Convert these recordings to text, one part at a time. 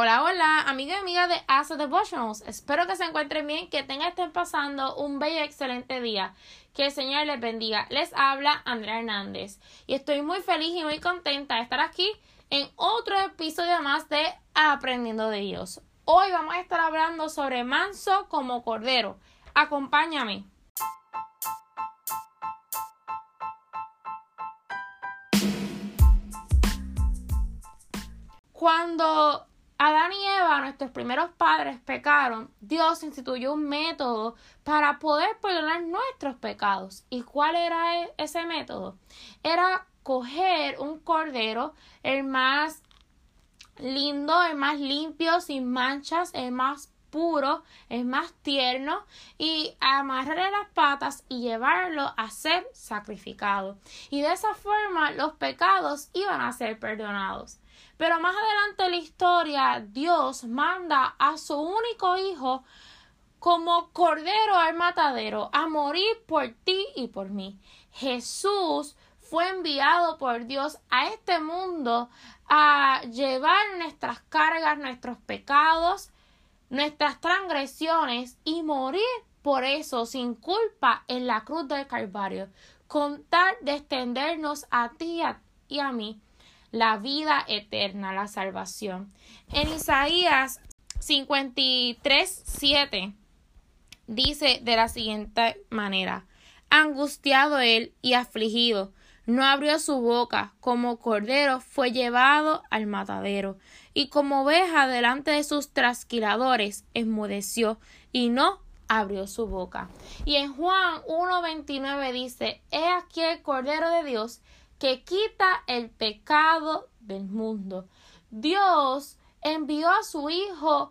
Hola, hola, amiga y amiga de Asa Devotionals. Espero que se encuentren bien, que tengan estén pasando un bello excelente día. Que el Señor les bendiga. Les habla Andrea Hernández y estoy muy feliz y muy contenta de estar aquí en otro episodio más de Aprendiendo de Dios. Hoy vamos a estar hablando sobre manso como cordero. Acompáñame. Cuando Adán y Eva, nuestros primeros padres, pecaron, Dios instituyó un método para poder perdonar nuestros pecados. ¿Y cuál era e-, ese método? Era coger un cordero, el más lindo, el más limpio, sin manchas, el más puro, el más tierno, y amarrarle las patas y llevarlo a ser sacrificado. Y de esa forma los pecados iban a ser perdonados. Pero más adelante en la historia, Dios manda a su único hijo como cordero al matadero a morir por ti y por mí. Jesús fue enviado por Dios a este mundo a llevar nuestras cargas, nuestros pecados, nuestras transgresiones y morir por eso sin culpa en la cruz del Calvario, contar de extendernos a ti y a mí la vida eterna, la salvación. En Isaías 53, 7 dice de la siguiente manera, angustiado él y afligido, no abrió su boca, como cordero fue llevado al matadero, y como oveja delante de sus trasquiladores enmudeció, y no abrió su boca. Y en Juan 1.29 dice, He aquí el Cordero de Dios que quita el pecado del mundo. Dios envió a su Hijo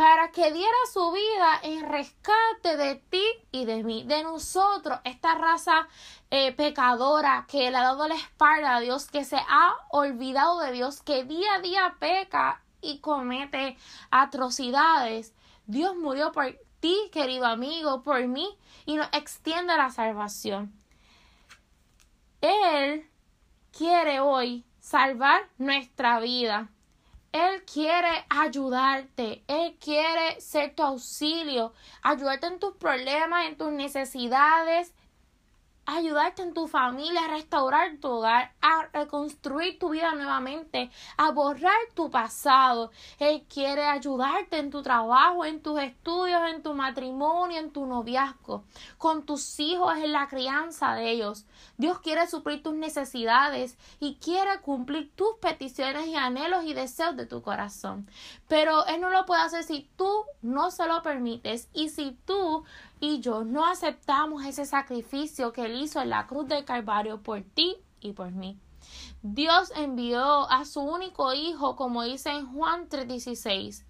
para que diera su vida en rescate de ti y de mí, de nosotros, esta raza eh, pecadora que le ha dado la espalda a Dios, que se ha olvidado de Dios, que día a día peca y comete atrocidades. Dios murió por ti, querido amigo, por mí, y nos extiende la salvación. Él quiere hoy salvar nuestra vida. Él quiere ayudarte, Él quiere ser tu auxilio, ayudarte en tus problemas, en tus necesidades, ayudarte en tu familia, a restaurar tu hogar, a reconstruir tu vida nuevamente, a borrar tu pasado. Él quiere ayudarte en tu trabajo, en tus estudios, en tu matrimonio, en tu noviazgo, con tus hijos, en la crianza de ellos. Dios quiere suplir tus necesidades y quiere cumplir tus peticiones y anhelos y deseos de tu corazón. Pero Él no lo puede hacer si tú no se lo permites y si tú y yo no aceptamos ese sacrificio que Él hizo en la cruz del Calvario por ti y por mí. Dios envió a su único Hijo, como dice en Juan 3:16,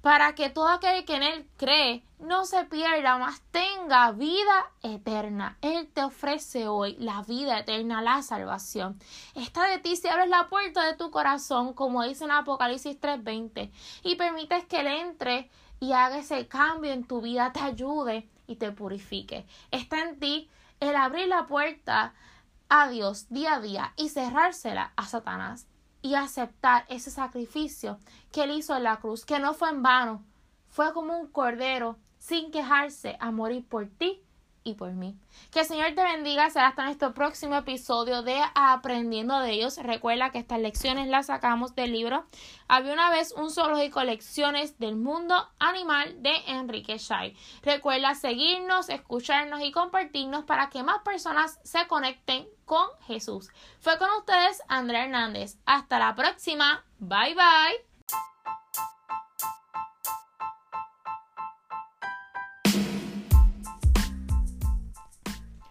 para que todo aquel que en Él cree no se pierda, mas tenga vida eterna. Él te ofrece hoy la vida eterna, la salvación. Está de ti si abres la puerta de tu corazón, como dice en Apocalipsis 3:20, y permites que Él entre y haga ese cambio en tu vida, te ayude y te purifique. Está en ti el abrir la puerta a Dios día a día y cerrársela a Satanás y aceptar ese sacrificio que él hizo en la cruz, que no fue en vano, fue como un cordero sin quejarse a morir por ti y por mí. Que el Señor te bendiga. Será hasta nuestro próximo episodio de Aprendiendo de Dios. Recuerda que estas lecciones las sacamos del libro Había una vez un zoológico Lecciones del Mundo Animal de Enrique Shai. Recuerda seguirnos, escucharnos y compartirnos para que más personas se conecten con Jesús. Fue con ustedes Andrea Hernández. Hasta la próxima. Bye bye.